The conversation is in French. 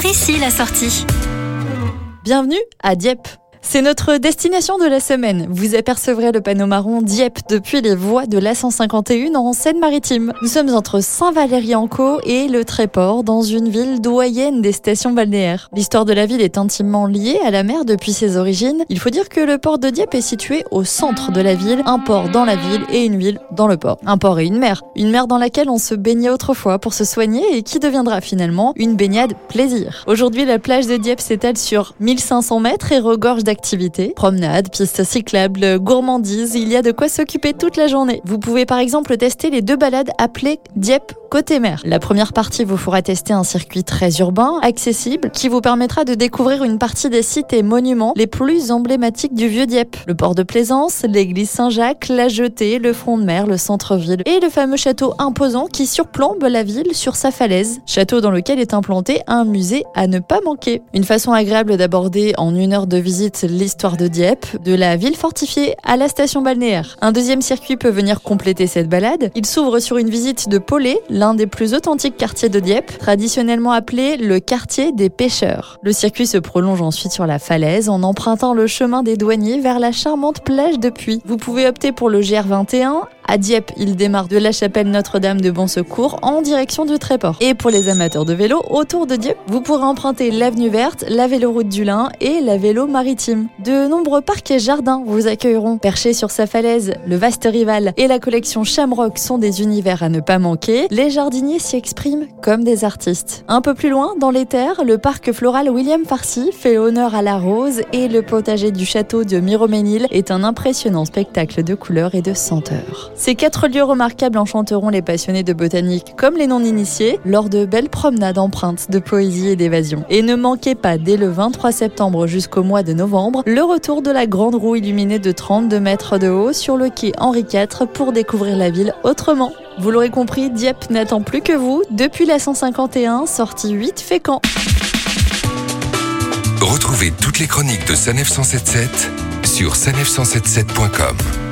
Par ici la sortie. Bienvenue à Dieppe. C'est notre destination de la semaine. Vous apercevrez le panneau marron Dieppe depuis les voies de l'A151 en Seine-Maritime. Nous sommes entre Saint-Valery-en-Caux et le Tréport, dans une ville doyenne des stations balnéaires. L'histoire de la ville est intimement liée à la mer depuis ses origines. Il faut dire que le port de Dieppe est situé au centre de la ville, un port dans la ville et une ville dans le port. Un port et une mer. Une mer dans laquelle on se baignait autrefois pour se soigner et qui deviendra finalement une baignade plaisir. Aujourd'hui, la plage de Dieppe s'étale sur 1500 mètres et regorge d'activités activités. Promenades, pistes cyclables, gourmandises, il y a de quoi s'occuper toute la journée. Vous pouvez par exemple tester les deux balades appelées Dieppe côté mer. La première partie vous fera tester un circuit très urbain, accessible, qui vous permettra de découvrir une partie des sites et monuments les plus emblématiques du vieux Dieppe. Le port de Plaisance, l'église Saint-Jacques, la jetée, le front de mer, le centre-ville et le fameux château imposant qui surplombe la ville sur sa falaise. Château dans lequel est implanté un musée à ne pas manquer. Une façon agréable d'aborder en une heure de visite l'histoire de Dieppe, de la ville fortifiée à la station balnéaire. Un deuxième circuit peut venir compléter cette balade. Il s'ouvre sur une visite de Polé, l'un des plus authentiques quartiers de Dieppe, traditionnellement appelé le quartier des pêcheurs. Le circuit se prolonge ensuite sur la falaise en empruntant le chemin des douaniers vers la charmante plage de Puy. Vous pouvez opter pour le GR21 à Dieppe, il démarre de la chapelle Notre-Dame de Bon Secours en direction du Tréport. Et pour les amateurs de vélo, autour de Dieppe, vous pourrez emprunter l'avenue verte, la véloroute du Lin et la vélo maritime. De nombreux parcs et jardins vous accueilleront. Perchés sur sa falaise, le vaste rival et la collection Shamrock sont des univers à ne pas manquer. Les jardiniers s'y expriment comme des artistes. Un peu plus loin, dans les terres, le parc floral William Farcy fait honneur à la rose et le potager du château de Miroménil est un impressionnant spectacle de couleurs et de senteurs. Ces quatre lieux remarquables enchanteront les passionnés de botanique comme les non-initiés lors de belles promenades empreintes de poésie et d'évasion. Et ne manquez pas dès le 23 septembre jusqu'au mois de novembre le retour de la grande roue illuminée de 32 mètres de haut sur le quai Henri IV pour découvrir la ville autrement. Vous l'aurez compris, Dieppe n'attend plus que vous depuis la 151, sortie 8 Fécamp. Retrouvez toutes les chroniques de Sanef 177 sur sanef177.com.